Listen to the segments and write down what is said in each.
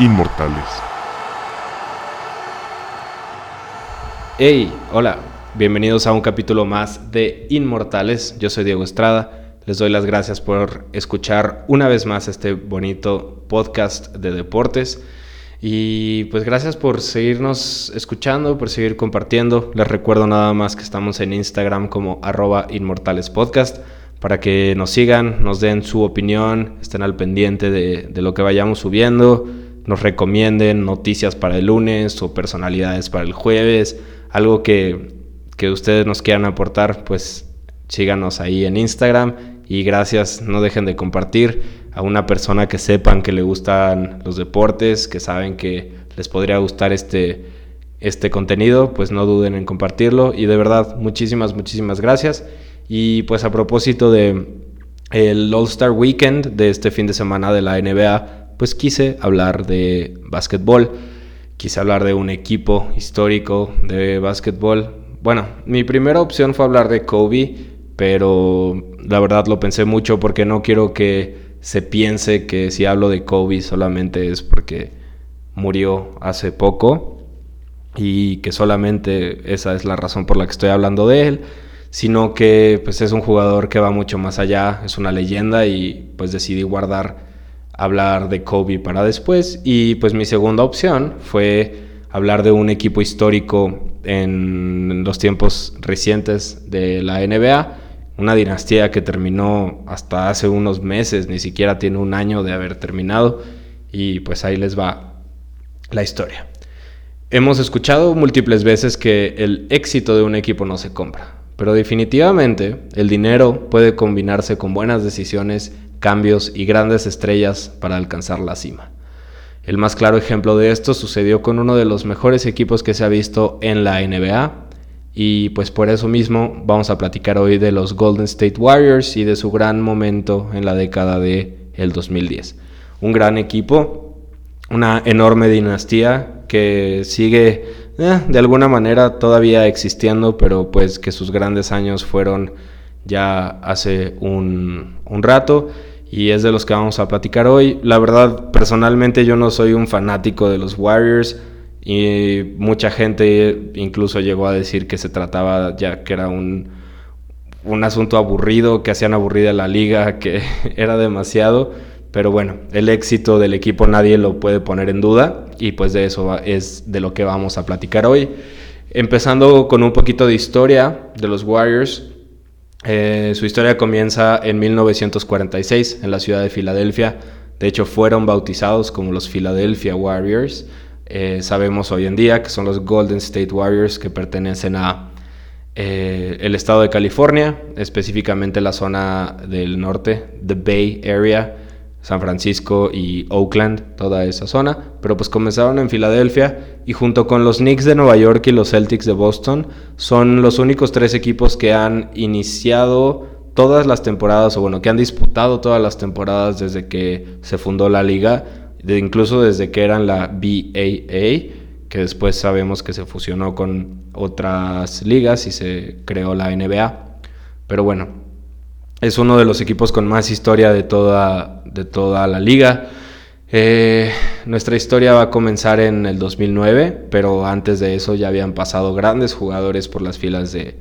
Inmortales. Hey, hola, bienvenidos a un capítulo más de Inmortales. Yo soy Diego Estrada. Les doy las gracias por escuchar una vez más este bonito podcast de deportes. Y pues gracias por seguirnos escuchando, por seguir compartiendo. Les recuerdo nada más que estamos en Instagram como arroba inmortalespodcast para que nos sigan, nos den su opinión, estén al pendiente de, de lo que vayamos subiendo, nos recomienden noticias para el lunes o personalidades para el jueves, algo que, que ustedes nos quieran aportar, pues síganos ahí en Instagram y gracias, no dejen de compartir a una persona que sepan que le gustan los deportes, que saben que les podría gustar este, este contenido, pues no duden en compartirlo. Y de verdad, muchísimas, muchísimas gracias. Y pues a propósito de el All Star Weekend de este fin de semana de la NBA, pues quise hablar de básquetbol. Quise hablar de un equipo histórico de básquetbol. Bueno, mi primera opción fue hablar de Kobe, pero la verdad lo pensé mucho porque no quiero que se piense que si hablo de Kobe solamente es porque murió hace poco y que solamente esa es la razón por la que estoy hablando de él, sino que pues es un jugador que va mucho más allá, es una leyenda y pues decidí guardar hablar de Kobe para después. Y pues mi segunda opción fue hablar de un equipo histórico en los tiempos recientes de la NBA una dinastía que terminó hasta hace unos meses, ni siquiera tiene un año de haber terminado, y pues ahí les va la historia. Hemos escuchado múltiples veces que el éxito de un equipo no se compra, pero definitivamente el dinero puede combinarse con buenas decisiones, cambios y grandes estrellas para alcanzar la cima. El más claro ejemplo de esto sucedió con uno de los mejores equipos que se ha visto en la NBA, y pues por eso mismo vamos a platicar hoy de los Golden State Warriors y de su gran momento en la década de el 2010. Un gran equipo, una enorme dinastía que sigue eh, de alguna manera todavía existiendo, pero pues que sus grandes años fueron ya hace un, un rato y es de los que vamos a platicar hoy. La verdad, personalmente yo no soy un fanático de los Warriors y mucha gente incluso llegó a decir que se trataba ya que era un, un asunto aburrido, que hacían aburrida la liga, que era demasiado. Pero bueno, el éxito del equipo nadie lo puede poner en duda y pues de eso es de lo que vamos a platicar hoy. Empezando con un poquito de historia de los Warriors. Eh, su historia comienza en 1946 en la ciudad de Filadelfia. De hecho, fueron bautizados como los Philadelphia Warriors. Eh, sabemos hoy en día que son los Golden State Warriors que pertenecen a eh, el estado de California, específicamente la zona del norte, The Bay Area, San Francisco y Oakland, toda esa zona, pero pues comenzaron en Filadelfia y junto con los Knicks de Nueva York y los Celtics de Boston son los únicos tres equipos que han iniciado todas las temporadas, o bueno, que han disputado todas las temporadas desde que se fundó la liga incluso desde que eran la BAA, que después sabemos que se fusionó con otras ligas y se creó la NBA. Pero bueno, es uno de los equipos con más historia de toda, de toda la liga. Eh, nuestra historia va a comenzar en el 2009, pero antes de eso ya habían pasado grandes jugadores por las filas de,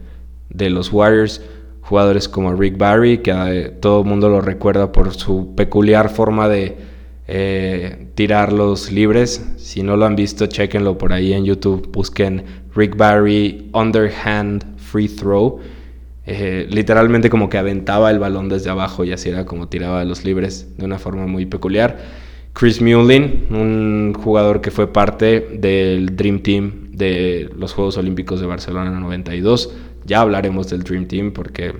de los Warriors. Jugadores como Rick Barry, que eh, todo el mundo lo recuerda por su peculiar forma de, eh, tirar los libres. Si no lo han visto, chequenlo por ahí en YouTube. Busquen Rick Barry Underhand Free Throw. Eh, literalmente como que aventaba el balón desde abajo y así era como tiraba los libres de una forma muy peculiar. Chris Mullin, un jugador que fue parte del Dream Team de los Juegos Olímpicos de Barcelona 92. Ya hablaremos del Dream Team porque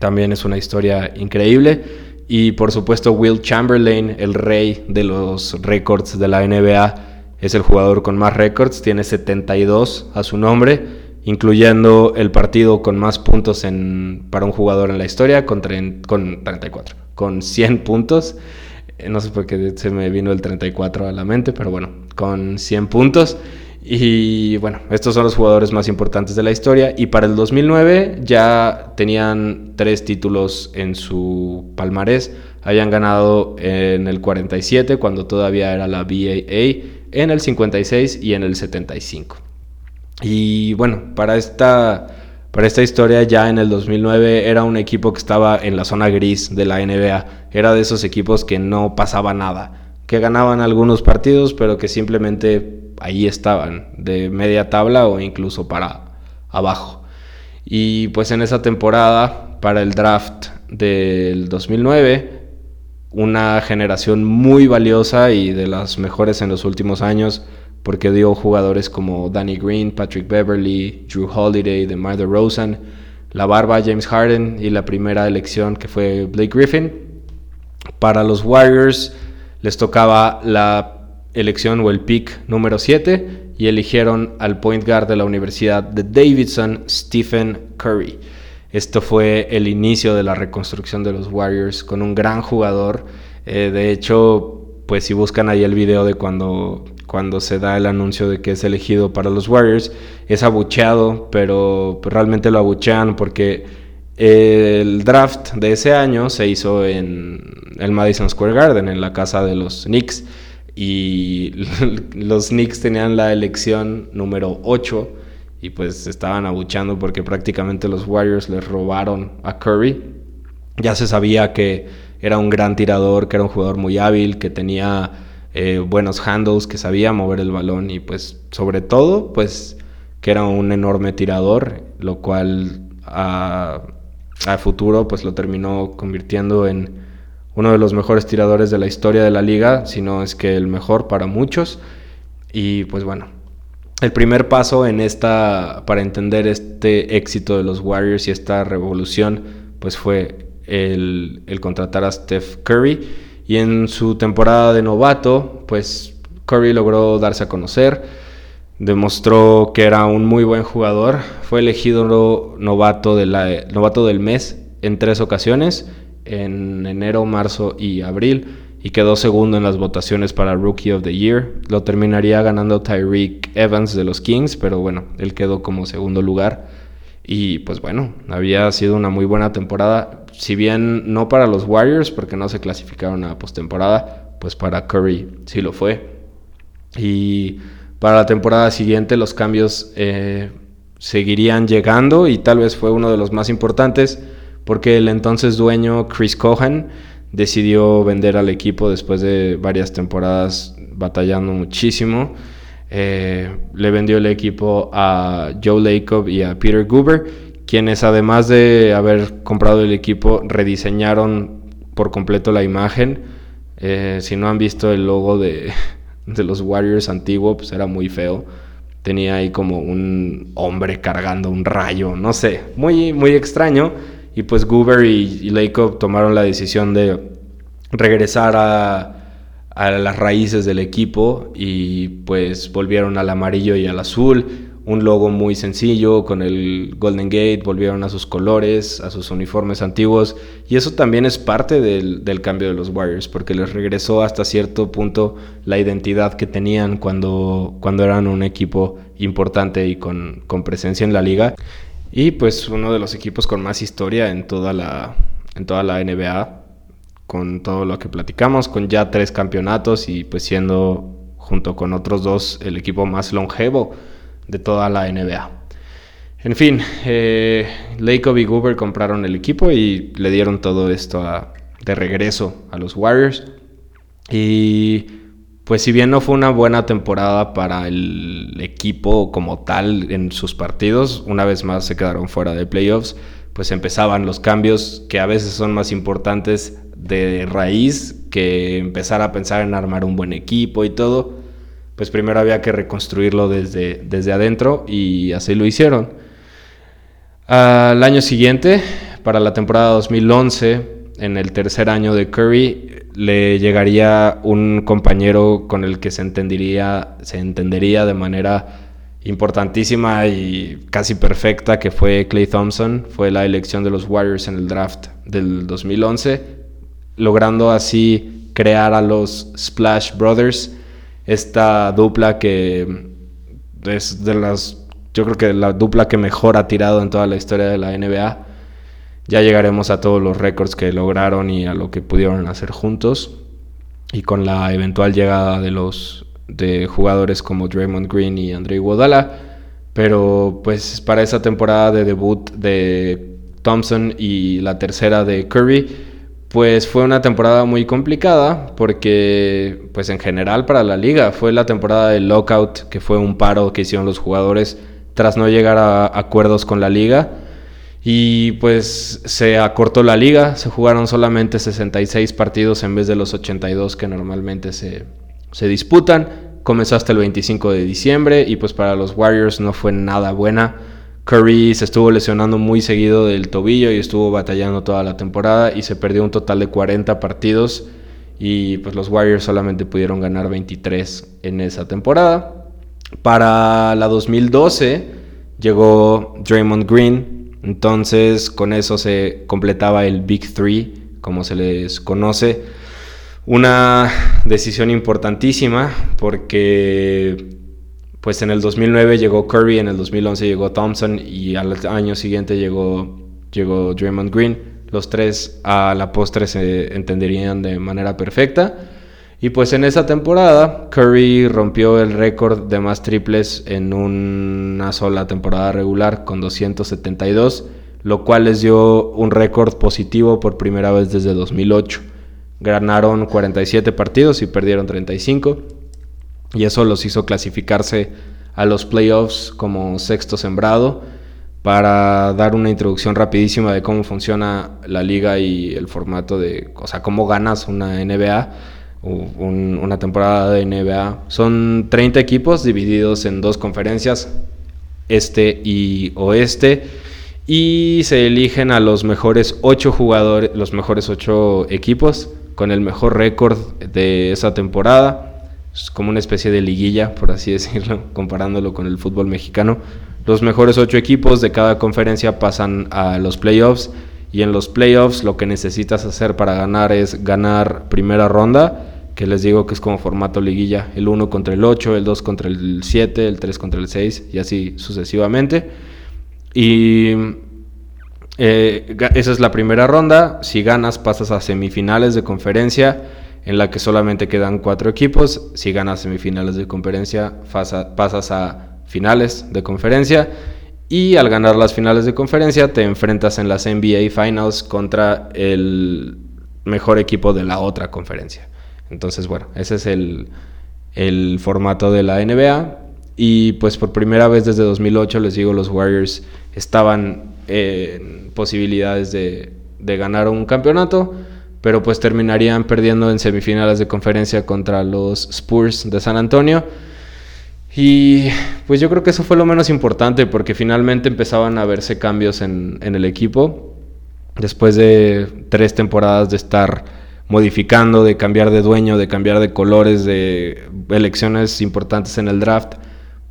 también es una historia increíble. Y por supuesto Will Chamberlain, el rey de los récords de la NBA, es el jugador con más récords, tiene 72 a su nombre, incluyendo el partido con más puntos para un jugador en la historia, con, con 34, con 100 puntos. Eh, no sé por qué se me vino el 34 a la mente, pero bueno, con 100 puntos. Y bueno, estos son los jugadores más importantes de la historia. Y para el 2009 ya tenían tres títulos en su palmarés. habían ganado en el 47 cuando todavía era la BAA, en el 56 y en el 75. Y bueno, para esta, para esta historia ya en el 2009 era un equipo que estaba en la zona gris de la NBA, era de esos equipos que no pasaba nada, que ganaban algunos partidos pero que simplemente ahí estaban, de media tabla o incluso para abajo. Y pues en esa temporada, para el draft del 2009, una generación muy valiosa y de las mejores en los últimos años, porque dio jugadores como Danny Green, Patrick Beverly, Drew Holiday, DeMar DeRozan, la barba James Harden y la primera elección que fue Blake Griffin. Para los Warriors les tocaba la elección o el pick número 7 y eligieron al point guard de la Universidad de Davidson, Stephen Curry. Esto fue el inicio de la reconstrucción de los Warriors con un gran jugador. Eh, de hecho, pues si buscan ahí el video de cuando, cuando se da el anuncio de que es elegido para los Warriors, es abucheado, pero realmente lo abuchean porque el draft de ese año se hizo en el Madison Square Garden, en la casa de los Knicks y los Knicks tenían la elección número 8 y pues estaban abuchando porque prácticamente los Warriors les robaron a Curry. Ya se sabía que era un gran tirador, que era un jugador muy hábil, que tenía eh, buenos handles, que sabía mover el balón y pues sobre todo pues que era un enorme tirador, lo cual a, futuro pues lo terminó convirtiendo en uno de los mejores tiradores de la historia de la liga, si no es que el mejor para muchos. Y pues bueno, el primer paso en esta, para entender este éxito de los Warriors y esta revolución, pues fue el contratar a Steph Curry. Y en su temporada de novato, pues Curry logró darse a conocer, demostró que era un muy buen jugador, fue elegido novato, novato del mes en tres ocasiones en enero, marzo y abril y quedó segundo en las votaciones para Rookie of the Year. Lo terminaría ganando Tyreek Evans de los Kings, pero bueno, él quedó como segundo lugar. Y pues bueno, había sido una muy buena temporada, si bien no para los Warriors, porque no se clasificaron a postemporada, pues para Curry sí lo fue. Y para la temporada siguiente los cambios eh, seguirían llegando y tal vez fue uno de los más importantes porque el entonces dueño Chris Cohen decidió vender al equipo después de varias temporadas batallando muchísimo. Eh, le vendió el equipo a Joe Lacob y a Peter Goober, quienes además de haber comprado el equipo rediseñaron por completo la imagen. Eh, si no han visto el logo de, los Warriors antiguo, pues era muy feo tenía ahí como un hombre cargando un rayo, no sé, muy, muy extraño. Y pues Goober y, y tomaron la decisión de regresar a, las raíces del equipo y pues volvieron al amarillo y al azul. Un logo muy sencillo con el Golden Gate, volvieron a sus colores, a sus uniformes antiguos. Y eso también es parte del, cambio de los Warriors, porque les regresó hasta cierto punto la identidad que tenían cuando, cuando eran un equipo importante y con, con presencia en la liga. Y pues uno de los equipos con más historia en toda la, en toda la NBA, con todo lo que platicamos, con ya tres campeonatos y pues siendo junto con otros dos el equipo más longevo de toda la NBA. En fin, eh, y Goober compraron el equipo y le dieron todo esto de regreso a los Warriors. Y pues si bien no fue una buena temporada para el equipo como tal en sus partidos, una vez más se quedaron fuera de playoffs, pues empezaban los cambios que a veces son más importantes de raíz que empezar a pensar en armar un buen equipo y todo. Pues primero había que reconstruirlo desde, desde adentro y así lo hicieron. Al año siguiente, para la temporada 2011, en el tercer año de Curry, le llegaría un compañero con el que se entendería, se entendería de manera importantísima y casi perfecta, que fue Clay Thompson. Fue la elección de los Warriors en el draft del 2011, logrando así crear a los Splash Brothers, esta dupla que es de las, yo creo que la dupla que mejor ha tirado en toda la historia de la NBA Ya llegaremos a todos los récords que lograron y a lo que pudieron hacer juntos. Y con la eventual llegada de los de jugadores como Draymond Green y Andre Iguodala. Pero pues para esa temporada de debut de Thompson y la tercera de Curry, pues fue una temporada muy complicada porque pues en general para la liga fue la temporada del lockout, que fue un paro que hicieron los jugadores tras no llegar a acuerdos con la liga. Y pues se acortó la liga, se jugaron solamente 66 partidos en vez de los 82 que normalmente se, se disputan. Comenzó hasta el 25 de diciembre y pues para los Warriors no fue nada buena. Curry se estuvo lesionando muy seguido del tobillo y estuvo batallando toda la temporada y se perdió un total de 40 partidos y pues los Warriors solamente pudieron ganar 23 en esa temporada. Para la 2012 llegó Draymond Green, entonces con eso se completaba el Big Three, como se les conoce. Una decisión importantísima porque pues en el 2009 llegó Curry, en el 2011 llegó Thompson y al año siguiente llegó, llegó Draymond Green. Los tres a la postre se entenderían de manera perfecta. Y pues en esa temporada Curry rompió el récord de más triples en una sola temporada regular con 272, lo cual les dio un récord positivo por primera vez desde 2008. Ganaron 47 partidos y perdieron 35 y eso los hizo clasificarse a los playoffs como sexto sembrado. Para dar una introducción rapidísima de cómo funciona la liga y el formato de, o sea, cómo ganas una NBA una temporada de NBA. Son 30 equipos divididos en dos conferencias, este y oeste, y se eligen a los mejores 8 jugadores, los mejores 8 equipos con el mejor récord de esa temporada. Es como una especie de liguilla, por así decirlo, comparándolo con el fútbol mexicano. Los mejores 8 equipos de cada conferencia pasan a los playoffs y en los playoffs lo que necesitas hacer para ganar es ganar primera ronda que les digo que es como formato liguilla, el 1 contra el 8, el 2 contra el 7, el 3 contra el 6 y así sucesivamente. Y eh, esa es la primera ronda, si ganas pasas a semifinales de conferencia en la que solamente quedan cuatro equipos, si ganas semifinales de conferencia pasas a finales de conferencia y al ganar las finales de conferencia te enfrentas en las NBA Finals contra el mejor equipo de la otra conferencia. Entonces, bueno, ese es el, formato de la NBA. Y pues por primera vez desde 2008, les digo, los Warriors estaban en posibilidades de, ganar un campeonato, pero pues terminarían perdiendo en semifinales de conferencia contra los Spurs de San Antonio. Y pues yo creo que eso fue lo menos importante porque finalmente empezaban a verse cambios en, en el equipo. Después de tres temporadas de estar modificando, de cambiar de dueño, de cambiar de colores, de elecciones importantes en el draft,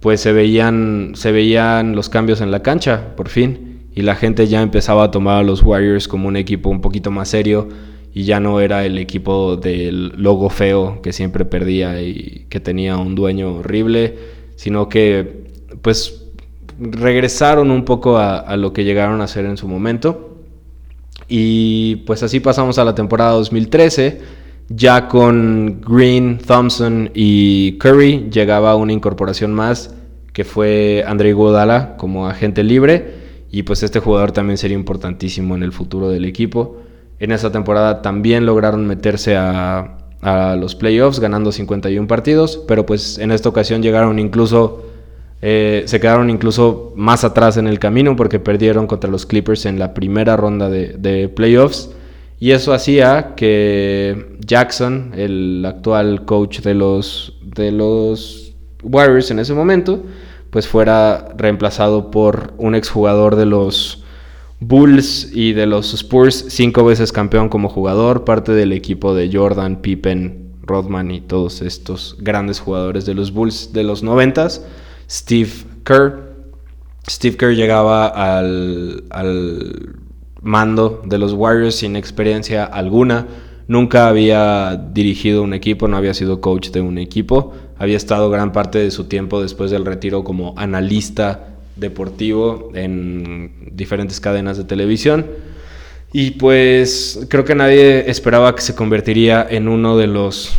pues se veían, se veían los cambios en la cancha, por fin, y la gente ya empezaba a tomar a los Warriors como un equipo un poquito más serio y ya no era el equipo del logo feo que siempre perdía y que tenía un dueño horrible, sino que pues regresaron un poco a, lo que llegaron a ser en su momento y pues así pasamos a la temporada 2013. Ya con Green, Thompson y Curry llegaba una incorporación más que fue André Godala como agente libre. Y pues este jugador también sería importantísimo en el futuro del equipo. En esa temporada también lograron meterse a, los playoffs ganando 51 partidos, pero pues en esta ocasión llegaron incluso eh, se quedaron incluso más atrás en el camino porque perdieron contra los Clippers en la primera ronda de, playoffs. Y eso hacía que Jackson, el actual coach de los, de los Warriors en ese momento, pues fuera reemplazado por un exjugador de los Bulls y de los Spurs, cinco veces campeón como jugador, parte del equipo de Jordan, Pippen, Rodman y todos estos grandes jugadores de los Bulls de los noventas. Steve Kerr. Steve Kerr llegaba al, mando de los Warriors sin experiencia alguna. Nunca había dirigido un equipo, no había sido coach de un equipo. Había estado gran parte de su tiempo después del retiro como analista deportivo en diferentes cadenas de televisión. Y pues creo que nadie esperaba que se convertiría en uno de los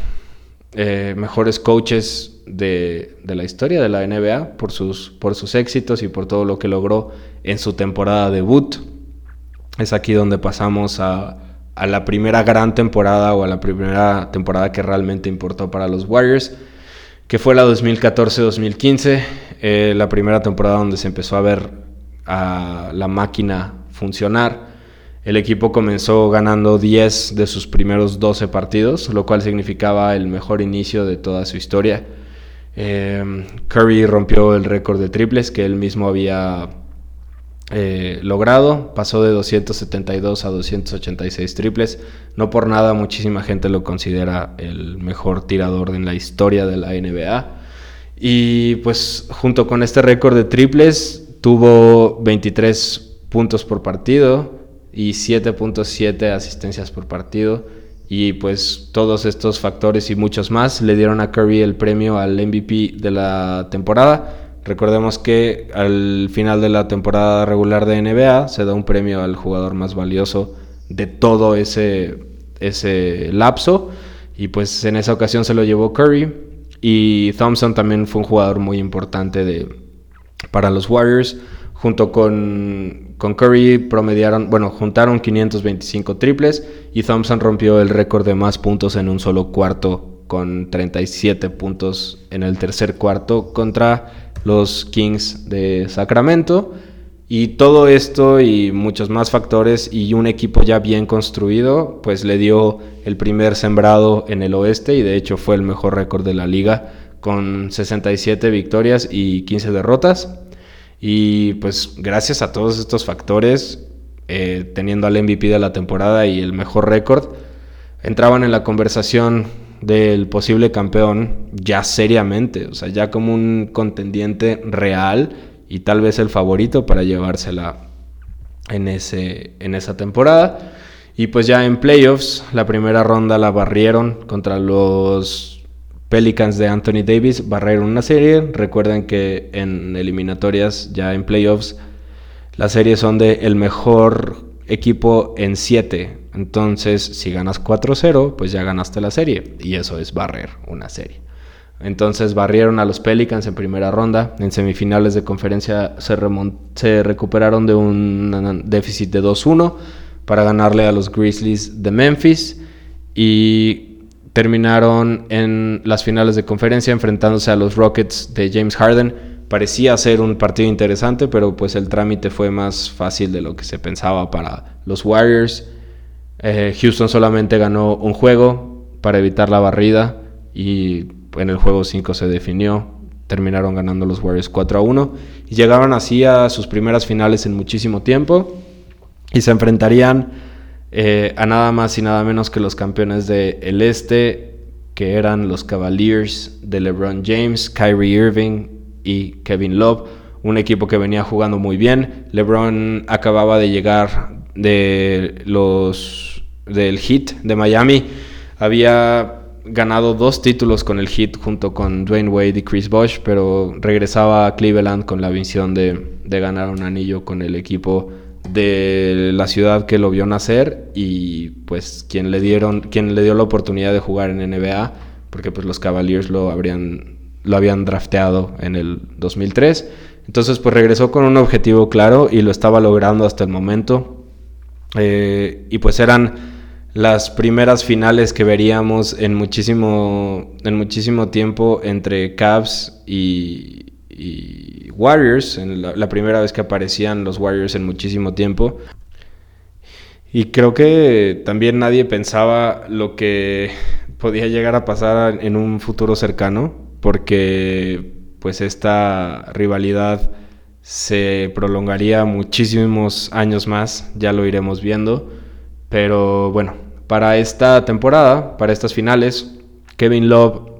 eh, mejores coaches de, la historia de la NBA por sus, por sus éxitos y por todo lo que logró en su temporada debut. Es aquí donde pasamos a, la primera gran temporada o a la primera temporada que realmente importó para los Warriors, que fue la 2014-2015, eh, la primera temporada donde se empezó a ver a la máquina funcionar. El equipo comenzó ganando 10 de sus primeros 12 partidos, lo cual significaba el mejor inicio de toda su historia. Em, Curry rompió el récord de triples que él mismo había eh, logrado, pasó de 272 a 286 triples. No por nada muchísima gente lo considera el mejor tirador en la historia de la NBA. Y pues junto con este récord de triples tuvo 23 puntos por partido, y 7.7 asistencias por partido. Y pues todos estos factores y muchos más le dieron a Curry el premio al MVP de la temporada. Recordemos que al final de la temporada regular de NBA se da un premio al jugador más valioso de todo ese, ese lapso. Y pues en esa ocasión se lo llevó Curry. Y Thompson también fue un jugador muy importante de, para los Warriors junto con, con, Curry promediaron, bueno, juntaron 525 triples y Thompson rompió el récord de más puntos en un solo cuarto con 37 puntos en el tercer cuarto contra los Kings de Sacramento. Y todo esto y muchos más factores y un equipo ya bien construido, pues le dio el primer sembrado en el oeste y de hecho fue el mejor récord de la liga con 67 victorias y 15 derrotas. Y pues gracias a todos estos factores, eh, teniendo al MVP de la temporada y el mejor récord, entraban en la conversación del posible campeón ya seriamente, o sea, ya como un contendiente real y tal vez el favorito para llevársela en, ese, en esa temporada. Y pues ya en playoffs, la primera ronda la barrieron contra los Pelicans de Anthony Davis barrieron una serie. Recuerden que en eliminatorias, ya en playoffs, las series son de el mejor equipo en 7. Entonces, si ganas 4-0, pues ya ganaste la serie. Y eso es barrer una serie. Entonces barrieron a los Pelicans en primera ronda. En semifinales de conferencia se, recuperaron de un déficit de 2-1 para ganarle a los Grizzlies de Memphis. Y terminaron en las finales de conferencia enfrentándose a los Rockets de James Harden. Parecía ser un partido interesante, pero pues el trámite fue más fácil de lo que se pensaba para los Warriors. Eh, Houston solamente ganó un juego para evitar la barrida y en el juego 5 se definió. Terminaron ganando los Warriors 4 a 1 y llegaron así a sus primeras finales en muchísimo tiempo y se enfrentarían eh, a nada más y nada menos que los campeones del el este, que eran los Cavaliers de LeBron James, Kyrie Irving y Kevin Love, un equipo que venía jugando muy bien. LeBron acababa de llegar de los del Heat de Miami, había ganado dos títulos con el Heat junto con Dwayne Wade y Chris Bosh, pero regresaba a Cleveland con la visión de, de ganar un anillo con el equipo de la ciudad que lo vio nacer y pues quien le dieron quien le dio la oportunidad de jugar en NBA porque pues los Cavaliers lo habrían lo habían drafteado en el 2003 entonces pues regresó con un objetivo claro y lo estaba logrando hasta el momento. Eh, y pues eran las primeras finales que veríamos en muchísimo en muchísimo tiempo entre Cavs y, y Warriors, en la, primera vez que aparecían los Warriors en muchísimo tiempo. Y creo que también nadie pensaba lo que podía llegar a pasar en un futuro cercano, porque pues esta rivalidad se prolongaría muchísimos años más, ya lo iremos viendo. Pero bueno, para esta temporada, para estas finales, Kevin Love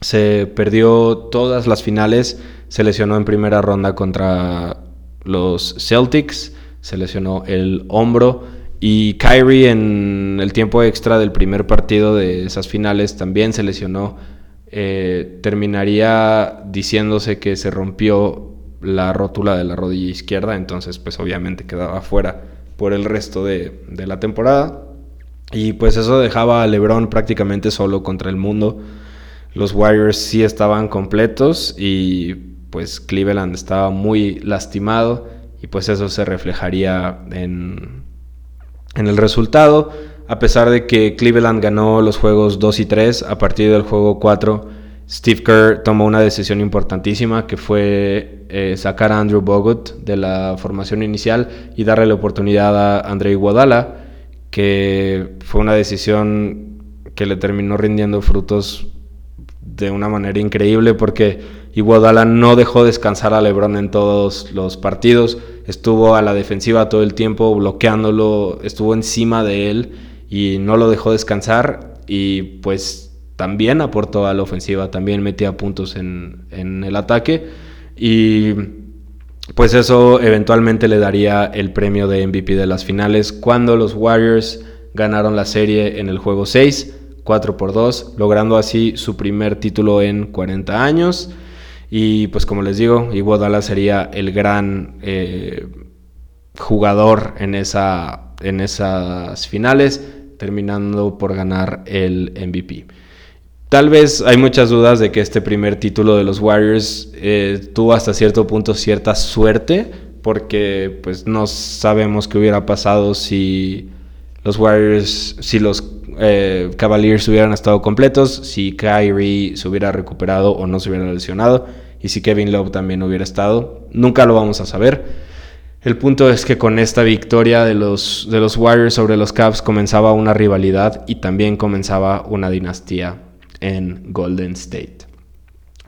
se perdió todas las finales se lesionó en primera ronda contra los Celtics, se lesionó el hombro y Kyrie en el tiempo extra del primer partido de esas finales también se lesionó. Eh, terminaría diciéndose que se rompió la rótula de la rodilla izquierda, entonces pues obviamente quedaba fuera por el resto de, de la temporada. Y pues eso dejaba a LeBron prácticamente solo contra el mundo. Los Warriors sí estaban completos y pues Cleveland estaba muy lastimado y pues eso se reflejaría en, en el resultado. A pesar de que Cleveland ganó los juegos 2 y 3, a partir del juego 4 Steve Kerr tomó una decisión importantísima que fue eh, sacar a Andrew Bogut de la formación inicial y darle la oportunidad a André Iguodala, que fue una decisión que le terminó rindiendo frutos de una manera increíble porque Iguodala no dejó descansar a LeBron en todos los partidos, estuvo a la defensiva todo el tiempo bloqueándolo, estuvo encima de él y no lo dejó descansar. Y pues también aportó a la ofensiva, también metía puntos en, en el ataque. Y pues eso eventualmente le daría el premio de MVP de las finales cuando los Warriors ganaron la serie en el juego 6 4 por 2, logrando así su primer título en 40 años. Y pues como les digo, Iguodala sería el gran eh, jugador en, esa, en esas finales, terminando por ganar el MVP. Tal vez hay muchas dudas de que este primer título de los Warriors eh, tuvo hasta cierto punto cierta suerte, porque pues no sabemos qué hubiera pasado si los Warriors, si los eh, Cavaliers hubieran estado completos, si Kyrie se hubiera recuperado o no se hubiera lesionado, y si Kevin Love también hubiera estado. Nunca lo vamos a saber. El punto es que con esta victoria de los, de los Warriors sobre los Cavs comenzaba una rivalidad y también comenzaba una dinastía en Golden State.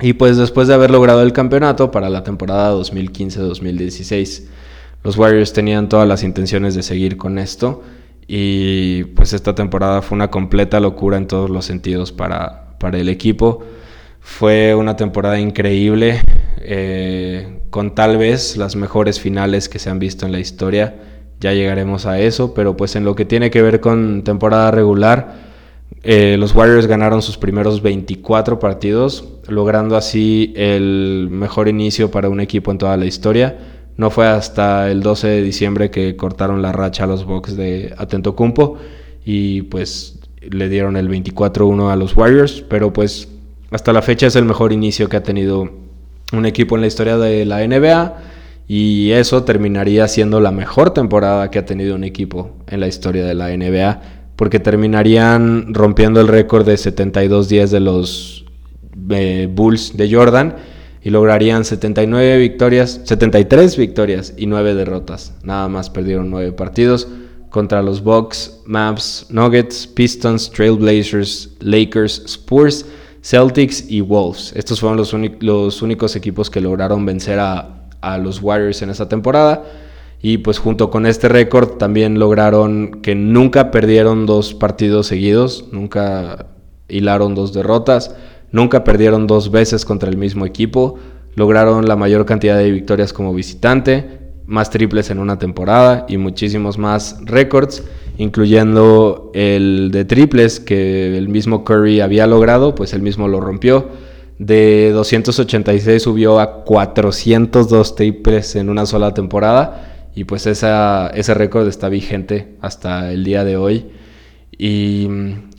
Y pues después de haber logrado el campeonato para la temporada 2015-2016, los Warriors tenían todas las intenciones de seguir con esto y pues esta temporada fue una completa locura en todos los sentidos para, para el equipo. Fue una temporada increíble, eh, con tal vez las mejores finales que se han visto en la historia. Ya llegaremos a eso, pero pues en lo que tiene que ver con temporada regular, eh, los Warriors ganaron sus primeros 24 partidos, logrando así el mejor inicio para un equipo en toda la historia. No fue hasta el 12 de diciembre que cortaron la racha a los Bucks de Atento Cumpo y pues le dieron el 24-1 a los Warriors, pero pues hasta la fecha es el mejor inicio que ha tenido un equipo en la historia de la NBA y eso terminaría siendo la mejor temporada que ha tenido un equipo en la historia de la NBA porque terminarían rompiendo el récord de 72 días de los eh, Bulls de Jordan y lograrían 79 victorias, 73 victorias y 9 derrotas. Nada más perdieron 9 partidos contra los Bucks, Mavs, Nuggets, Pistons, Trailblazers, Lakers, Spurs, Celtics y Wolves. Estos fueron los, los únicos equipos que lograron vencer a, a los Warriors en esa temporada. Y pues junto con este récord también lograron que nunca perdieron dos partidos seguidos, nunca hilaron dos derrotas. Nunca perdieron dos veces contra el mismo equipo, lograron la mayor cantidad de victorias como visitante, más triples en una temporada y muchísimos más récords, incluyendo el de triples que el mismo Curry había logrado, pues él mismo lo rompió. De 286 subió a 402 triples en una sola temporada y pues ese récord está vigente hasta el día de hoy. Y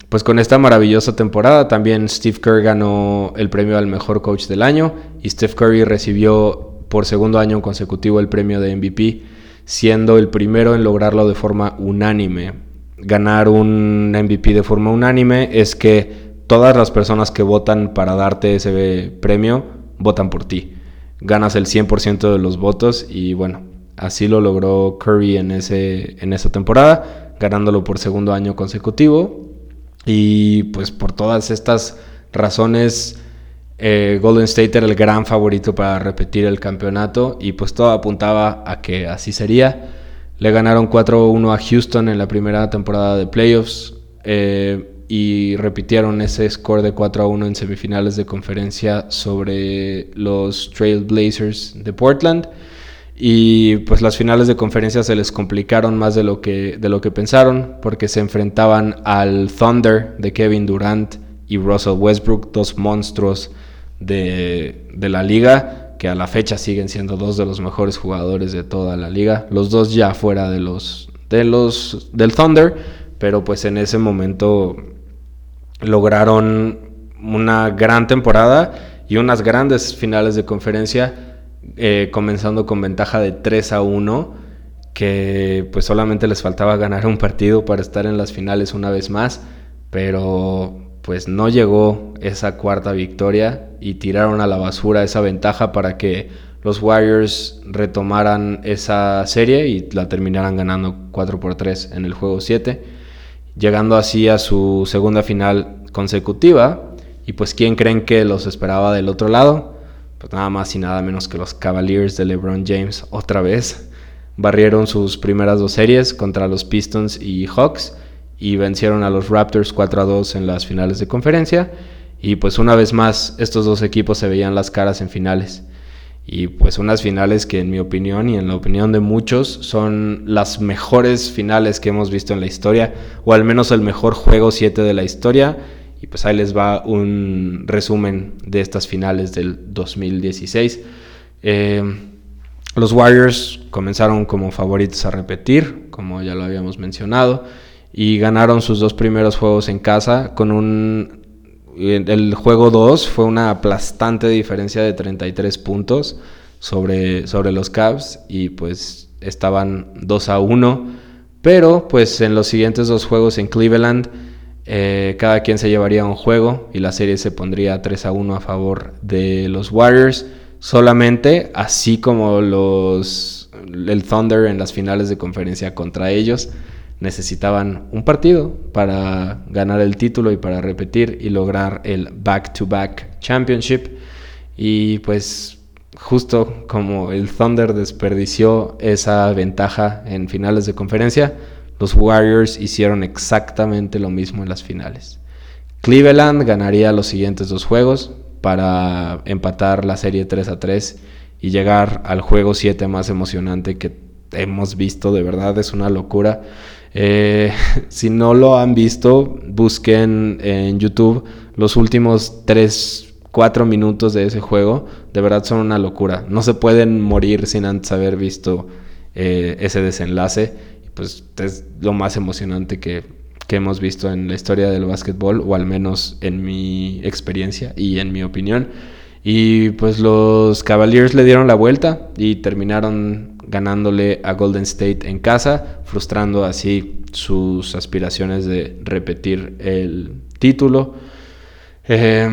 pues con esta maravillosa temporada también Steve Kerr ganó el premio al mejor coach del año y Steph Curry recibió por segundo año consecutivo el premio de MVP, siendo el primero en lograrlo de forma unánime. Ganar un MVP de forma unánime es que todas las personas que votan para darte ese premio votan por ti. Ganas el 100% de los votos y bueno, así lo logró Curry en, ese, en esa temporada, ganándolo por segundo año consecutivo y pues por todas estas razones, eh, Golden State era el gran favorito para repetir el campeonato y pues todo apuntaba a que así sería. Le ganaron 4-1 a Houston en la primera temporada de playoffs eh, y repitieron ese score de 4-1 en semifinales de conferencia sobre los Trail Blazers de Portland. Y pues las finales de conferencia se les complicaron más de lo que, de lo que pensaron, porque se enfrentaban al Thunder de Kevin Durant y Russell Westbrook, dos monstruos de, de la liga, que a la fecha siguen siendo dos de los mejores jugadores de toda la liga, los dos ya fuera de los, de los, del Thunder, pero pues en ese momento lograron una gran temporada y unas grandes finales de conferencia, eh, comenzando con ventaja de 3 a 1, que pues solamente les faltaba ganar un partido para estar en las finales una vez más, pero pues no llegó esa cuarta victoria y tiraron a la basura esa ventaja para que los Warriors retomaran esa serie y la terminaran ganando 4 por 3 en el juego 7, llegando así a su segunda final consecutiva. Y pues, ¿quién creen que los esperaba del otro lado? Pues nada más y nada menos que los Cavaliers de LeBron James otra vez. Barrieron sus primeras dos series contra los Pistons y Hawks y vencieron a los Raptors 4 a 2 en las finales de conferencia. Y pues una vez más estos dos equipos se veían las caras en finales. Y pues unas finales que en mi opinión y en la opinión de muchos son las mejores finales que hemos visto en la historia, o al menos el mejor juego 7 de la historia. Y pues ahí les va un resumen de estas finales del 2016. Eh, los Warriors comenzaron como favoritos a repetir, como ya lo habíamos mencionado, y ganaron sus dos primeros juegos en casa con un el juego 2 fue una aplastante diferencia de 33 puntos sobre, sobre los Cavs y pues estaban 2 a 1. Pero pues en los siguientes dos juegos en Cleveland eh, cada quien se llevaría un juego y la serie se pondría 3 a 1 a favor de los Warriors. Solamente así como los, el Thunder en las finales de conferencia contra ellos necesitaban un partido para ganar el título y para repetir y lograr el back-to-back championship. Y pues justo como el Thunder desperdició esa ventaja en finales de conferencia, los Warriors hicieron exactamente lo mismo en las finales. Cleveland ganaría los siguientes dos juegos para empatar la serie 3 a 3 y llegar al juego 7 más emocionante que hemos visto, de verdad es una locura. Eh, si no lo han visto, busquen en YouTube los últimos 3, 4 minutos de ese juego. De verdad son una locura. No se pueden morir sin antes haber visto eh, ese desenlace. Pues es lo más emocionante que, que hemos visto en la historia del básquetbol, o al menos en mi experiencia y en mi opinión. Y pues los Cavaliers le dieron la vuelta y terminaron ganándole a Golden State en casa, frustrando así sus aspiraciones de repetir el título. Eh,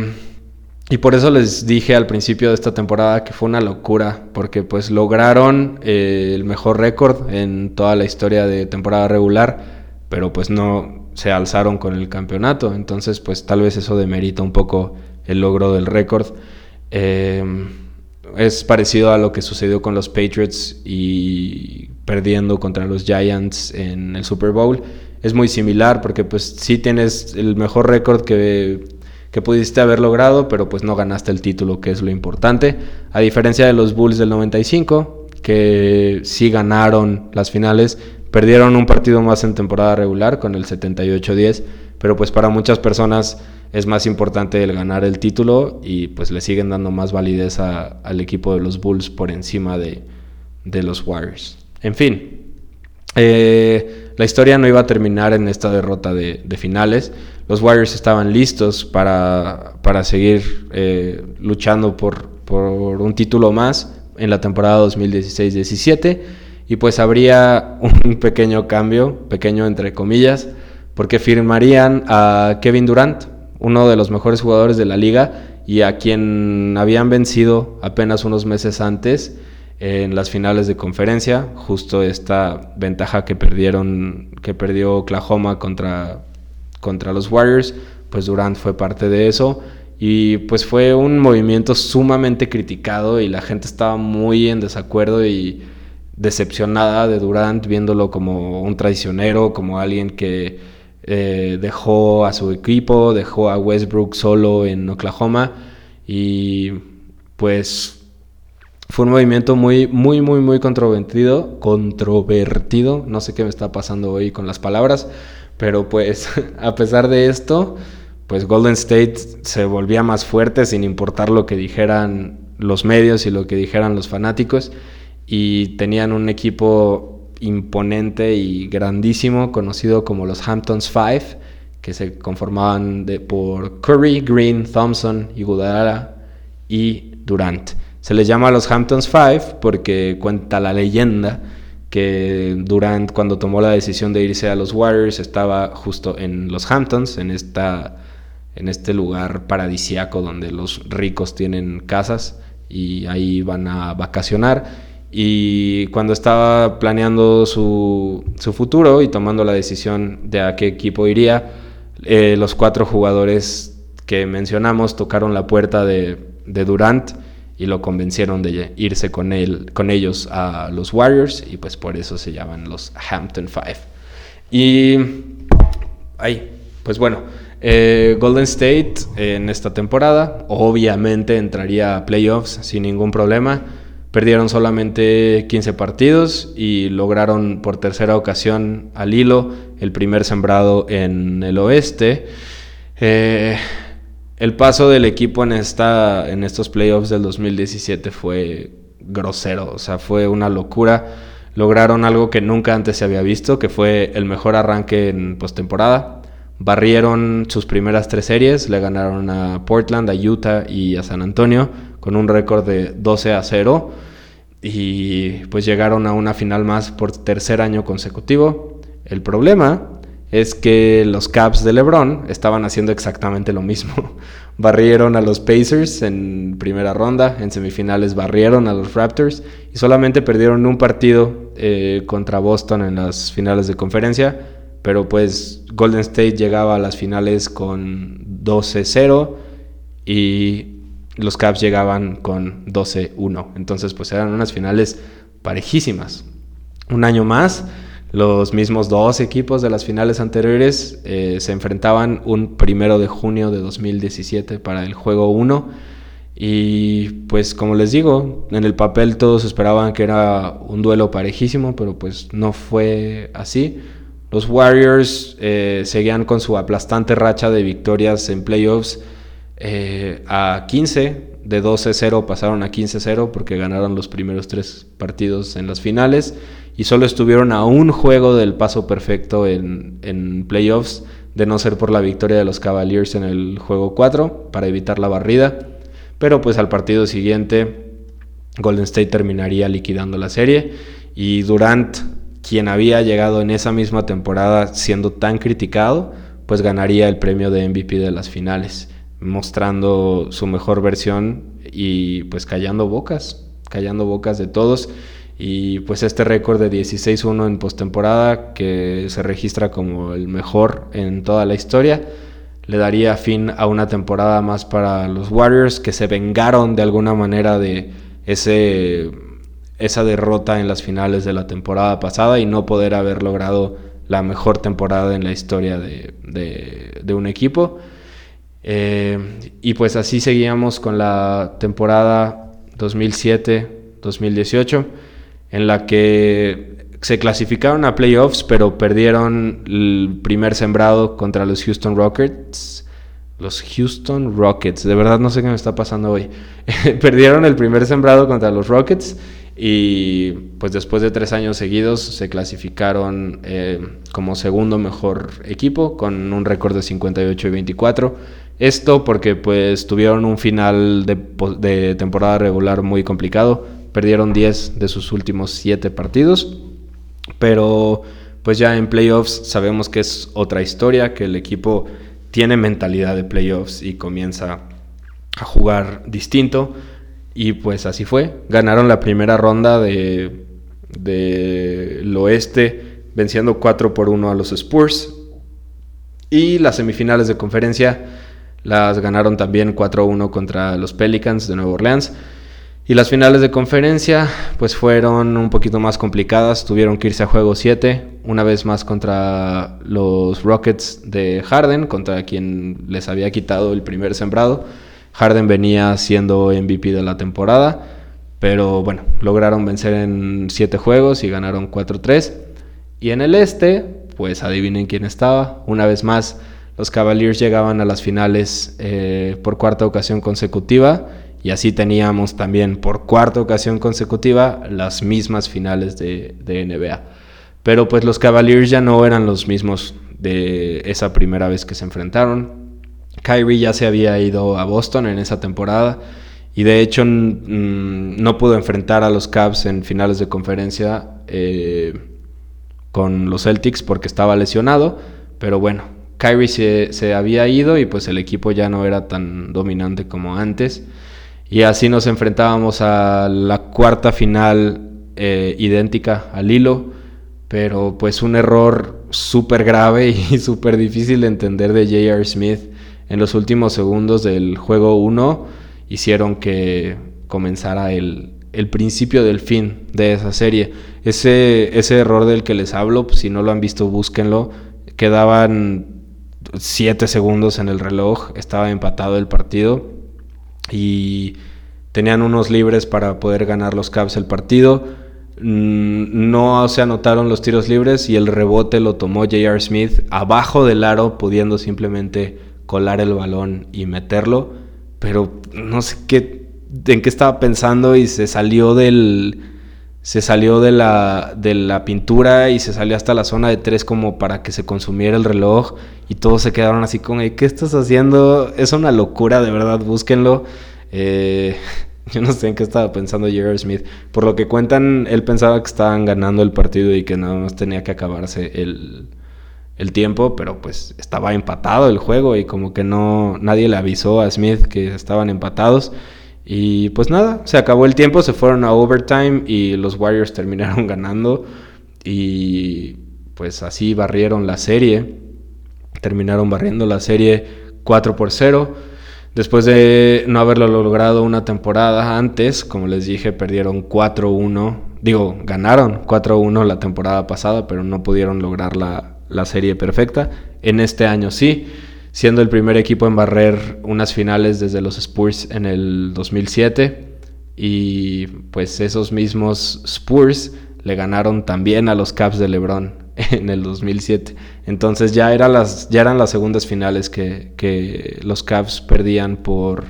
y por eso les dije al principio de esta temporada que fue una locura, porque pues lograron eh, el mejor récord en toda la historia de temporada regular, pero pues no se alzaron con el campeonato. Entonces pues tal vez eso demerita un poco el logro del récord. Eh, es parecido a lo que sucedió con los Patriots y perdiendo contra los Giants en el Super Bowl. Es muy similar porque pues sí tienes el mejor récord que, que pudiste haber logrado, pero pues no ganaste el título, que es lo importante. A diferencia de los Bulls del 95, que sí ganaron las finales, perdieron un partido más en temporada regular con el 78-10, pero pues para muchas personas es más importante el ganar el título y pues le siguen dando más validez al equipo de los Bulls por encima de, los Warriors. En fin, eh, la historia no iba a terminar en esta derrota de, finales. Los Warriors estaban listos para, para seguir eh, luchando por, por un título más en la temporada 2016-17 y pues habría un pequeño cambio, pequeño entre comillas, porque firmarían a Kevin Durant, uno de los mejores jugadores de la liga y a quien habían vencido apenas unos meses antes en las finales de conferencia, justo esta ventaja que perdieron, que perdió Oklahoma contra, contra los Warriors, pues Durant fue parte de eso. Y pues fue un movimiento sumamente criticado y la gente estaba muy en desacuerdo y decepcionada de Durant viéndolo como un traicionero, como alguien que eh, dejó a su equipo, dejó a Westbrook solo en Oklahoma. Y pues fue un movimiento muy, muy, muy, muy controvertido, controvertido, no sé qué me está pasando hoy con las palabras, pero pues a pesar de esto, pues Golden State se volvía más fuerte sin importar lo que dijeran los medios y lo que dijeran los fanáticos y tenían un equipo imponente y grandísimo conocido como los Hamptons Five, que se conformaban de, por Curry, Green, Thompson, Iguodala y Durant. Se les llama los Hamptons Five porque cuenta la leyenda que Durant cuando tomó la decisión de irse a los Warriors estaba justo en los Hamptons, en, esta, en este lugar paradisiaco donde los ricos tienen casas y ahí van a vacacionar. Y cuando estaba planeando su, futuro y tomando la decisión de a qué equipo iría, eh, los cuatro jugadores que mencionamos tocaron la puerta de Durant y lo convencieron de irse con, él, con ellos a los Warriors y pues por eso se llaman los Hampton Five. Y ahí, pues bueno, eh, Golden State en esta temporada obviamente entraría a playoffs sin ningún problema. Perdieron solamente 15 partidos y lograron por tercera ocasión al hilo el primer sembrado en el oeste. Eh, el paso del equipo en, esta, en estos playoffs del 2017 fue grosero, o sea, fue una locura. Lograron algo que nunca antes se había visto, que fue el mejor arranque en postemporada. Barrieron sus primeras tres series, le ganaron a Portland, a Utah y a San Antonio con un récord de 12 a 0 y pues llegaron a una final más por tercer año consecutivo. El problema es que los Caps de LeBron estaban haciendo exactamente lo mismo. barrieron a los Pacers en primera ronda, en semifinales barrieron a los Raptors y solamente perdieron un partido eh, contra Boston en las finales de conferencia, pero pues Golden State llegaba a las finales con 12-0 y los Caps llegaban con 12-1. Entonces pues eran unas finales parejísimas. Un año más los mismos dos equipos de las finales anteriores eh, se enfrentaban un primero de junio de 2017 para el juego 1. Y pues como les digo, en el papel todos esperaban que era un duelo parejísimo, pero pues no fue así. Los Warriors eh, seguían con su aplastante racha de victorias en playoffs eh, a 15, de 12-0 pasaron a 15-0 porque ganaron los primeros tres partidos en las finales y solo estuvieron a un juego del paso perfecto en, playoffs, de no ser por la victoria de los Cavaliers en el juego 4 para evitar la barrida. Pero pues al partido siguiente Golden State terminaría liquidando la serie y Durant, quien había llegado en esa misma temporada siendo tan criticado, pues ganaría el premio de MVP de las finales, mostrando su mejor versión y pues callando bocas, callando bocas de todos. Y pues este récord de 16-1 en postemporada, que se registra como el mejor en toda la historia, le daría fin a una temporada más para los Warriors, que se vengaron de alguna manera de ese, esa derrota en las finales de la temporada pasada y no poder haber logrado la mejor temporada en la historia de, un equipo. Eh, y pues así seguíamos con la temporada 2007-2018 en la que se clasificaron a playoffs, pero perdieron el primer sembrado contra los Houston Rockets. Los Houston Rockets, de verdad no sé qué me está pasando hoy. perdieron el primer sembrado contra los Rockets y pues después de tres años seguidos se clasificaron eh, como segundo mejor equipo con un récord de 58 y 24. Esto porque pues tuvieron un final de, de temporada regular muy complicado Perdieron 10 de sus últimos 7 partidos. Pero pues ya en playoffs sabemos que es otra historia, que el equipo tiene mentalidad de playoffs y comienza a jugar distinto. Y pues así fue. Ganaron la primera ronda de, del oeste, venciendo 4 por 1 a los Spurs. Y las semifinales de conferencia las ganaron también 4-1 contra los Pelicans de Nueva Orleans. Y las finales de conferencia pues fueron un poquito más complicadas, tuvieron que irse a juego 7, una vez más contra los Rockets de Harden, contra quien les había quitado el primer sembrado. Harden venía siendo MVP de la temporada, pero bueno, lograron vencer en 7 juegos y ganaron 4-3. Y en el este, pues adivinen quién estaba, una vez más los Cavaliers llegaban a las finales eh, por cuarta ocasión consecutiva y así teníamos también por cuarta ocasión consecutiva las mismas finales de, NBA. Pero pues los Cavaliers ya no eran los mismos de esa primera vez que se enfrentaron. Kyrie ya se había ido a Boston en esa temporada y de hecho mm, no pudo enfrentar a los Cavs en finales de conferencia eh, con los Celtics porque estaba lesionado. Pero bueno, Kyrie se, había ido y pues el equipo ya no era tan dominante como antes. Y así nos enfrentábamos a la cuarta final eh, idéntica al hilo. Pero pues un error súper grave y súper difícil de entender de J.R. Smith en los últimos segundos del juego 1 hicieron que comenzara el, principio del fin de esa serie. Ese, ese error del que les hablo, si no lo han visto, búsquenlo. Quedaban 7 segundos en el reloj, estaba empatado el partido y tenían unos libres para poder ganar los Cavs el partido. Mm, no se anotaron los tiros libres y el rebote lo tomó J.R. Smith abajo del aro, pudiendo simplemente colar el balón y meterlo pero no sé qué, en qué estaba pensando y se salió del, se salió de la, de la pintura y se salió hasta la zona de tres como para que se consumiera el reloj y todos se quedaron así como, ¿qué estás haciendo? Es una locura, de verdad, búsquenlo. Eh, yo no sé en qué estaba pensando Jerry Smith. Por lo que cuentan, él pensaba que estaban ganando el partido y que nada más tenía que acabarse el, el tiempo, pero pues estaba empatado el juego y como que no nadie le avisó a Smith que estaban empatados y pues nada, se acabó el tiempo, se fueron a overtime y los Warriors terminaron ganando y pues así barrieron la serie, terminaron barriendo la serie 4 por 0. Después de no haberlo logrado una temporada antes, como les dije, perdieron 4-1. Digo, ganaron 4-1 la temporada pasada, pero no pudieron lograr la, la serie perfecta. En este año sí, siendo el primer equipo en barrer unas finales desde los Spurs en el 2007. Y pues esos mismos Spurs le ganaron también a los Caps de LeBron en el 2007. Entonces ya, las, ya eran las segundas finales que, que los Caps perdían por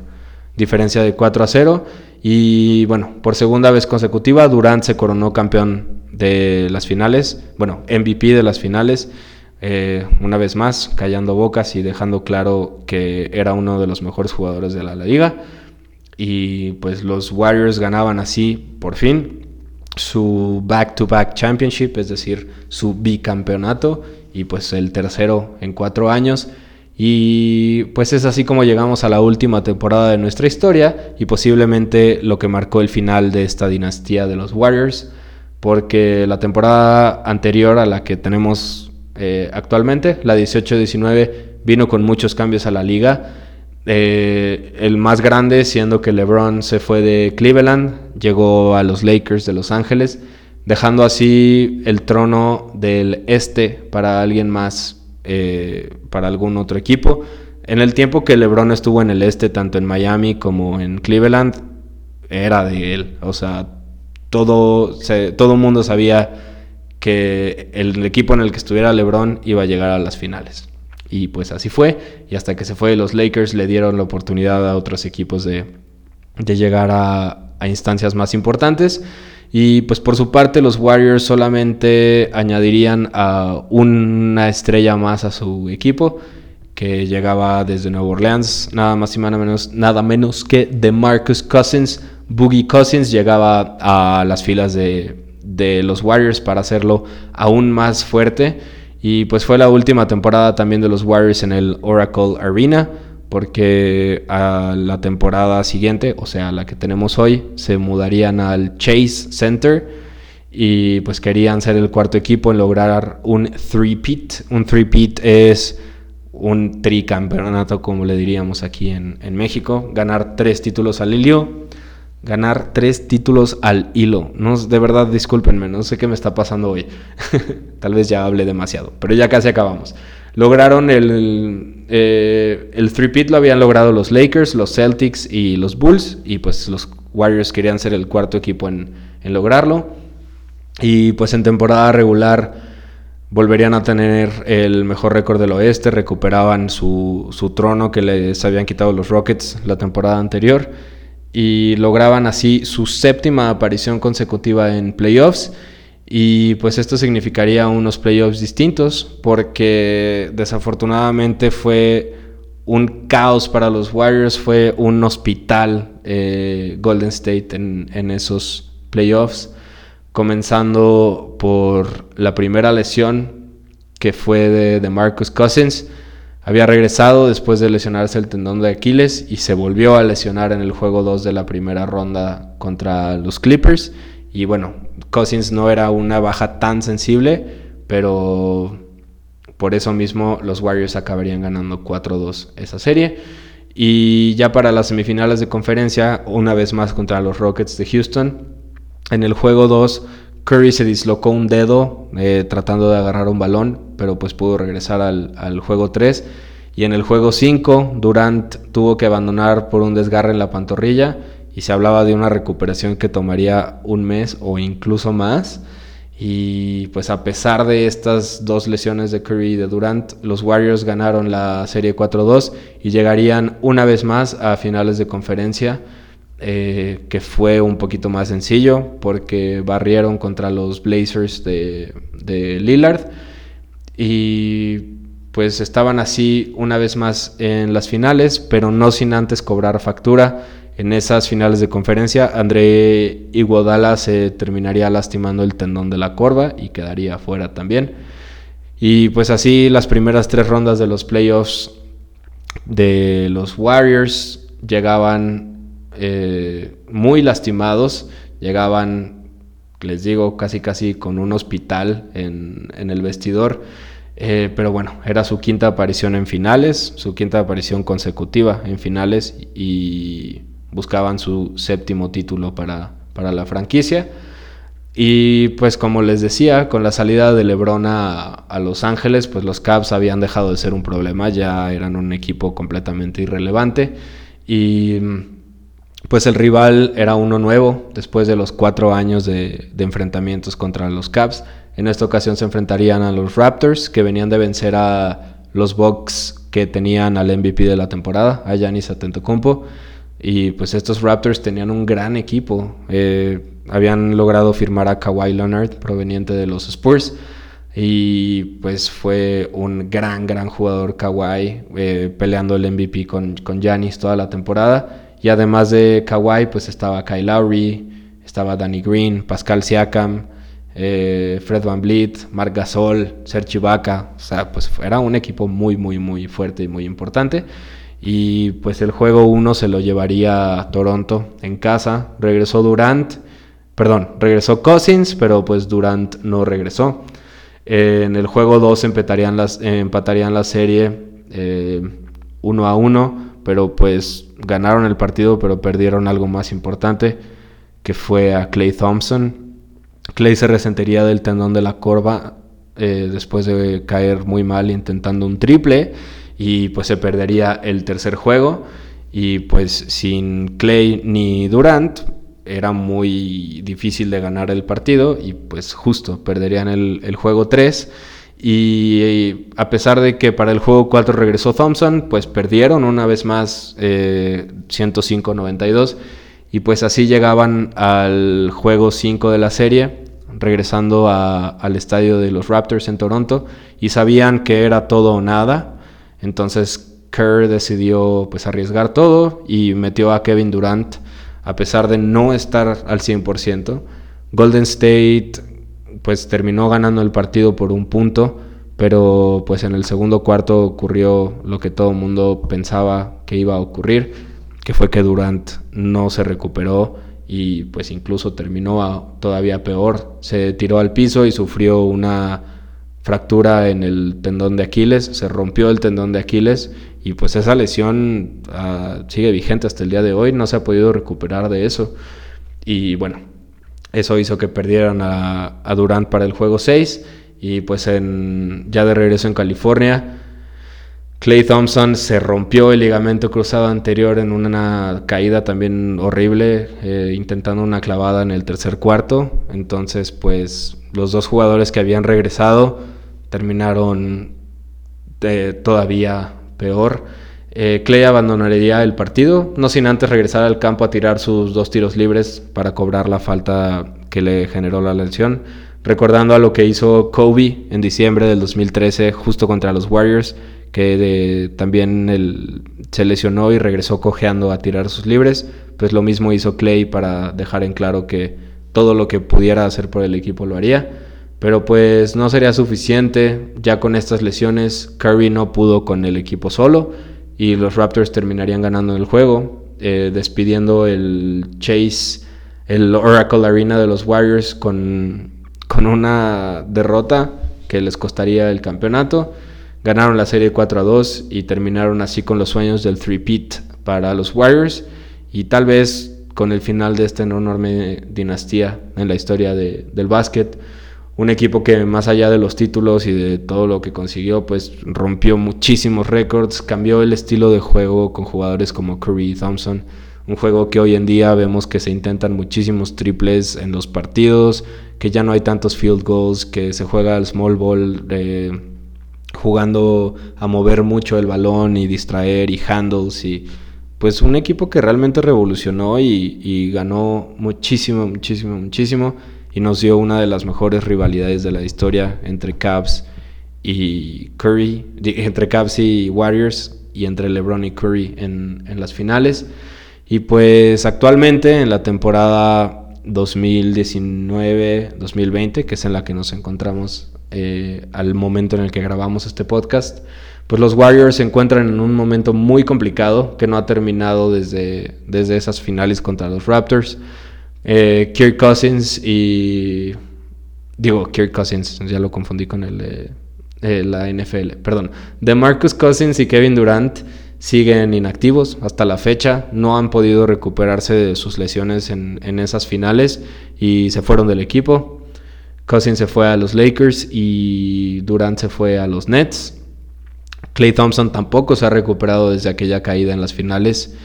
diferencia de 4 a 0. Y bueno, por segunda vez consecutiva, Durant se coronó campeón de las finales, bueno, MVP de las finales, eh, una vez más, callando bocas y dejando claro que era uno de los mejores jugadores de la liga. Y pues los Warriors ganaban así, por fin, su back-to-back championship, es decir, su bicampeonato, y pues el tercero en cuatro años. Y pues es así como llegamos a la última temporada de nuestra historia y posiblemente lo que marcó el final de esta dinastía de los Warriors porque la temporada anterior a la que tenemos eh, actualmente, la 18-19, vino con muchos cambios a la liga. Eh, el más grande siendo que LeBron se fue de Cleveland, llegó a los Lakers de Los Ángeles, dejando así el trono del este para alguien más, eh, para algún otro equipo. En el tiempo que LeBron estuvo en el este, tanto en Miami como en Cleveland, era de él. O sea, todo, se, todo mundo sabía que el equipo en el que estuviera LeBron iba a llegar a las finales. Y pues así fue. Y hasta que se fue, los Lakers le dieron la oportunidad a otros equipos de, llegar a, a, instancias más importantes. Y pues por su parte, los Warriors solamente añadirían a una estrella más a su equipo que llegaba desde Nueva Orleans, nada más y nada menos, nada menos que de Marcus Cousins, Boogie Cousins llegaba a las filas de, los Warriors para hacerlo aún más fuerte. Y pues fue la última temporada también de los Warriors en el Oracle Arena, porque a la temporada siguiente, o sea, la que tenemos hoy, se mudarían al Chase Center y pues querían ser el cuarto equipo en lograr un three-peat. Un three-peat es un tricampeonato, como le diríamos aquí en, en México, ganar tres títulos al Lilio ganar tres títulos al hilo. No, de verdad, discúlpenme, no sé qué me está pasando hoy. Tal vez ya hablé demasiado, pero ya casi acabamos. Lograron el, eh, el three-peat, lo habían logrado los Lakers, los Celtics y los Bulls, y pues los Warriors querían ser el cuarto equipo en, lograrlo. Y pues en temporada regular volverían a tener el mejor récord del oeste, recuperaban su, su trono que les habían quitado los Rockets la temporada anterior y lograban así su séptima aparición consecutiva en playoffs Y pues esto significaría unos playoffs distintos porque desafortunadamente fue un caos para los Warriors, fue un hospital eh, Golden State en, esos playoffs, comenzando por la primera lesión que fue de, de, Marcus Cousins. Había regresado después de lesionarse el tendón de Aquiles y se volvió a lesionar en el juego 2 de la primera ronda contra los Clippers. Y bueno, Cousins no era una baja tan sensible, pero por eso mismo los Warriors acabarían ganando 4-2 esa serie. Y ya para las semifinales de conferencia, una vez más contra los Rockets de Houston. En el juego 2, Curry se dislocó un dedo eh, tratando de agarrar un balón, pero pues pudo regresar al, al juego 3. Y en el juego 5, Durant tuvo que abandonar por un desgarre en la pantorrilla y se hablaba de una recuperación que tomaría un mes o incluso más. Y pues a pesar de estas dos lesiones de Curry y de Durant, los Warriors ganaron la serie 4-2 y llegarían una vez más a finales de conferencia, eh, que fue un poquito más sencillo porque barrieron contra los Blazers de, de Lillard y pues estaban así una vez más en las finales, pero no sin antes cobrar factura en esas finales de conferencia, André Iguodala se terminaría lastimando el tendón de la corva y quedaría fuera también. Y pues así las primeras tres rondas de los playoffs de los Warriors llegaban eh, muy lastimados, llegaban, les digo, casi casi con un hospital en, el vestidor. Eh, pero bueno, era su quinta aparición en finales, su quinta aparición consecutiva en finales y buscaban su séptimo título para, para la franquicia. Y pues como les decía, con la salida de Lebron a, Los Ángeles, pues los Cavs habían dejado de ser un problema, ya eran un equipo completamente irrelevante. Y pues el rival era uno nuevo, después de los cuatro años de, enfrentamientos contra los Cavs. En esta ocasión se enfrentarían a los Raptors, que venían de vencer a los Bucks que tenían al MVP de la temporada, a Giannis Antetokounmpo. Y pues estos Raptors tenían un gran equipo. Eh, habían logrado firmar a Kawhi Leonard, proveniente de los Spurs. Y pues fue un gran, gran jugador Kawhi, eh, peleando el MVP con, con Giannis toda la temporada. Y además de Kawhi, pues estaba Kyle Lowry, estaba Danny Green, Pascal Siakam, eh, Fred Van Vliet, Marc Gasol, Serge Ibaka. O sea, pues era un equipo muy, muy, muy fuerte y muy importante. Y pues el juego 1 se lo llevaría a Toronto en casa. Regresó Durant, perdón, regresó Cousins, pero pues Durant no regresó. en el juego 2 empatarían, empatarían la serie 1 eh, a 1, pero pues ganaron el partido, pero perdieron algo más importante, que fue a Clay Thompson. Clay se resentiría del tendón de la corva eh, después de caer muy mal intentando un triple y pues se perdería el tercer juego y pues sin Clay ni Durant era muy difícil de ganar el partido y pues justo perderían el, juego 3 y, a pesar de que para el juego 4 regresó Thompson pues perdieron una vez más 105-92 eh, y pues así llegaban al juego 5 de la serie regresando al estadio de los Raptors en Toronto y sabían que era todo o nada entonces Kerr decidió pues arriesgar todo y metió a Kevin Durant a pesar de no estar al 100%. Golden State pues terminó ganando el partido por un punto, pero pues en el segundo cuarto ocurrió lo que todo el mundo pensaba que iba a ocurrir, que fue que Durant no se recuperó y pues incluso terminó todavía peor, se tiró al piso y sufrió una fractura en el tendón de Aquiles, se rompió el tendón de Aquiles y pues esa lesión ah, sigue vigente hasta el día de hoy, no se ha podido recuperar de eso. Y bueno, eso hizo que perdieran a, Durant para el juego 6 y pues ya de regreso en California. Clay Thompson se rompió el ligamento cruzado anterior en una caída también horrible, eh, intentando una clavada en el tercer cuarto. Entonces, pues los dos jugadores que habían regresado terminaron eh, todavía peor. Eh, Clay abandonaría el partido, no sin antes regresar al campo a tirar sus dos tiros libres para cobrar la falta que le generó la lesión. recordando a lo que hizo Kobe en diciembre del 2013 justo contra los Warriors, que también se lesionó y regresó cojeando a tirar sus libres, pues lo mismo hizo Clay para dejar en claro que todo lo que pudiera hacer por el equipo lo haría. Pero pues no sería suficiente, ya con estas lesiones Curry no pudo con el equipo solo y los Raptors terminarían ganando el juego, eh, despidiendo el Chase, el Oracle Arena de los Warriors con, con una derrota que les costaría el campeonato. Ganaron la serie 4 a 2 y terminaron así con los sueños del 3-peat para los Warriors y tal vez con el final de esta enorme dinastía en la historia del básquet un equipo que más allá de los títulos y de todo lo que consiguió, pues rompió muchísimos récords, cambió el estilo de juego con jugadores como Curry y Thompson, un juego que hoy en día vemos que se intentan muchísimos triples en los partidos, que ya no hay tantos field goals, que se juega al small ball eh, jugando a mover mucho el balón y distraer y handles y pues un equipo que realmente revolucionó y, y ganó muchísimo, muchísimo, muchísimo y nos dio una de las mejores rivalidades de la historia entre Cavs y Curry, entre Cavs y Warriors y entre LeBron y Curry en, las finales. Y pues actualmente en la temporada 2019-2020, que es en la que nos encontramos eh, al momento en el que grabamos este podcast, pues los Warriors se encuentran en un momento muy complicado que no ha terminado desde, desde esas finales contra los Raptors. Eh, Kirk Cousins y. Digo, Kirk Cousins, ya lo confundí con el la NFL. Perdón. De Marcus Cousins y Kevin Durant siguen inactivos hasta la fecha. No han podido recuperarse de sus lesiones en, en esas finales y se fueron del equipo. Cousins se fue a los Lakers y Durant se fue a los Nets. Clay Thompson tampoco se ha recuperado desde aquella caída en las finales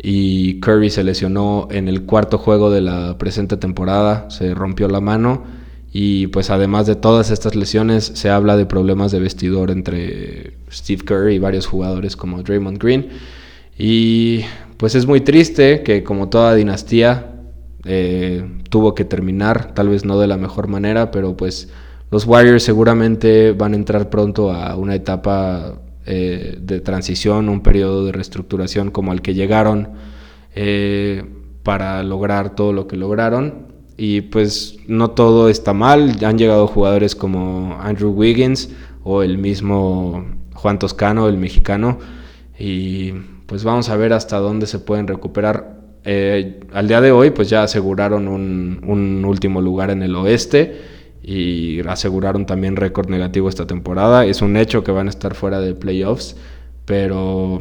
y Curry se lesionó en el cuarto juego de la presente temporada, se rompió la mano y pues además de todas estas lesiones se habla de problemas de vestidor entre Steve Curry y varios jugadores como Draymond Green. Y pues es muy triste que como toda dinastía eh, tuvo que terminar, tal vez no de la mejor manera, pero pues los Warriors seguramente van a entrar pronto a una etapa eh, de transición, un periodo de reestructuración como al que llegaron eh, para lograr todo lo que lograron. Y pues no todo está mal, han llegado jugadores como Andrew Wiggins o el mismo Juan Toscano, el mexicano, y pues vamos a ver hasta dónde se pueden recuperar. Eh, al día de hoy pues ya aseguraron un, un último lugar en el oeste y aseguraron también récord negativo esta temporada. Es un hecho que van a estar fuera de playoffs, pero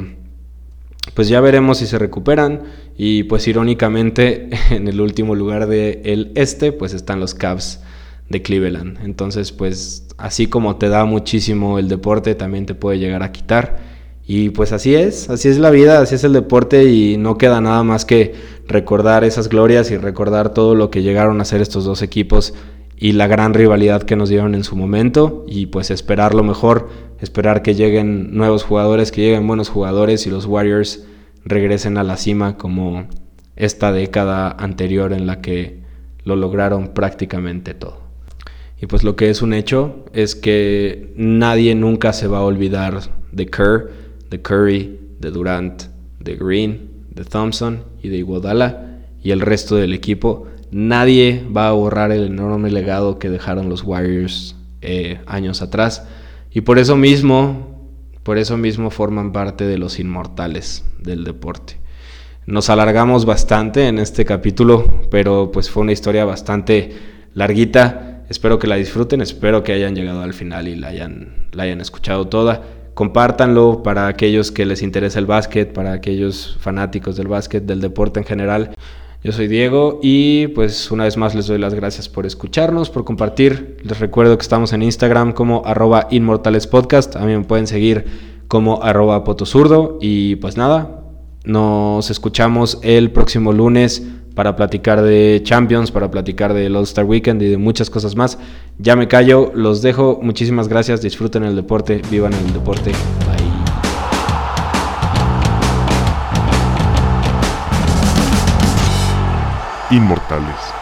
pues ya veremos si se recuperan y pues irónicamente en el último lugar del el este pues están los Cavs de Cleveland. Entonces pues así como te da muchísimo el deporte también te puede llegar a quitar. Y pues así es, así es la vida, así es el deporte y no queda nada más que recordar esas glorias y recordar todo lo que llegaron a hacer estos dos equipos y la gran rivalidad que nos dieron en su momento y pues esperar lo mejor, esperar que lleguen nuevos jugadores, que lleguen buenos jugadores y los Warriors regresen a la cima como esta década anterior en la que lo lograron prácticamente todo. Y pues lo que es un hecho es que nadie nunca se va a olvidar de Kerr, de Curry, de Durant, de Green, de Thompson y de Iguodala y el resto del equipo Nadie va a borrar el enorme legado que dejaron los Warriors eh, años atrás. Y por eso mismo, por eso mismo forman parte de los inmortales del deporte. Nos alargamos bastante en este capítulo, pero pues fue una historia bastante larguita. Espero que la disfruten, espero que hayan llegado al final y la hayan, la hayan escuchado toda. Compártanlo para aquellos que les interesa el básquet, para aquellos fanáticos del básquet, del deporte en general. Yo soy Diego y pues una vez más les doy las gracias por escucharnos, por compartir. Les recuerdo que estamos en Instagram como arroba inmortalespodcast. A mí me pueden seguir como arroba potozurdo. Y pues nada, nos escuchamos el próximo lunes para platicar de Champions, para platicar del All-Star Weekend y de muchas cosas más. Ya me callo, los dejo. Muchísimas gracias. Disfruten el deporte, vivan el deporte. Inmortales.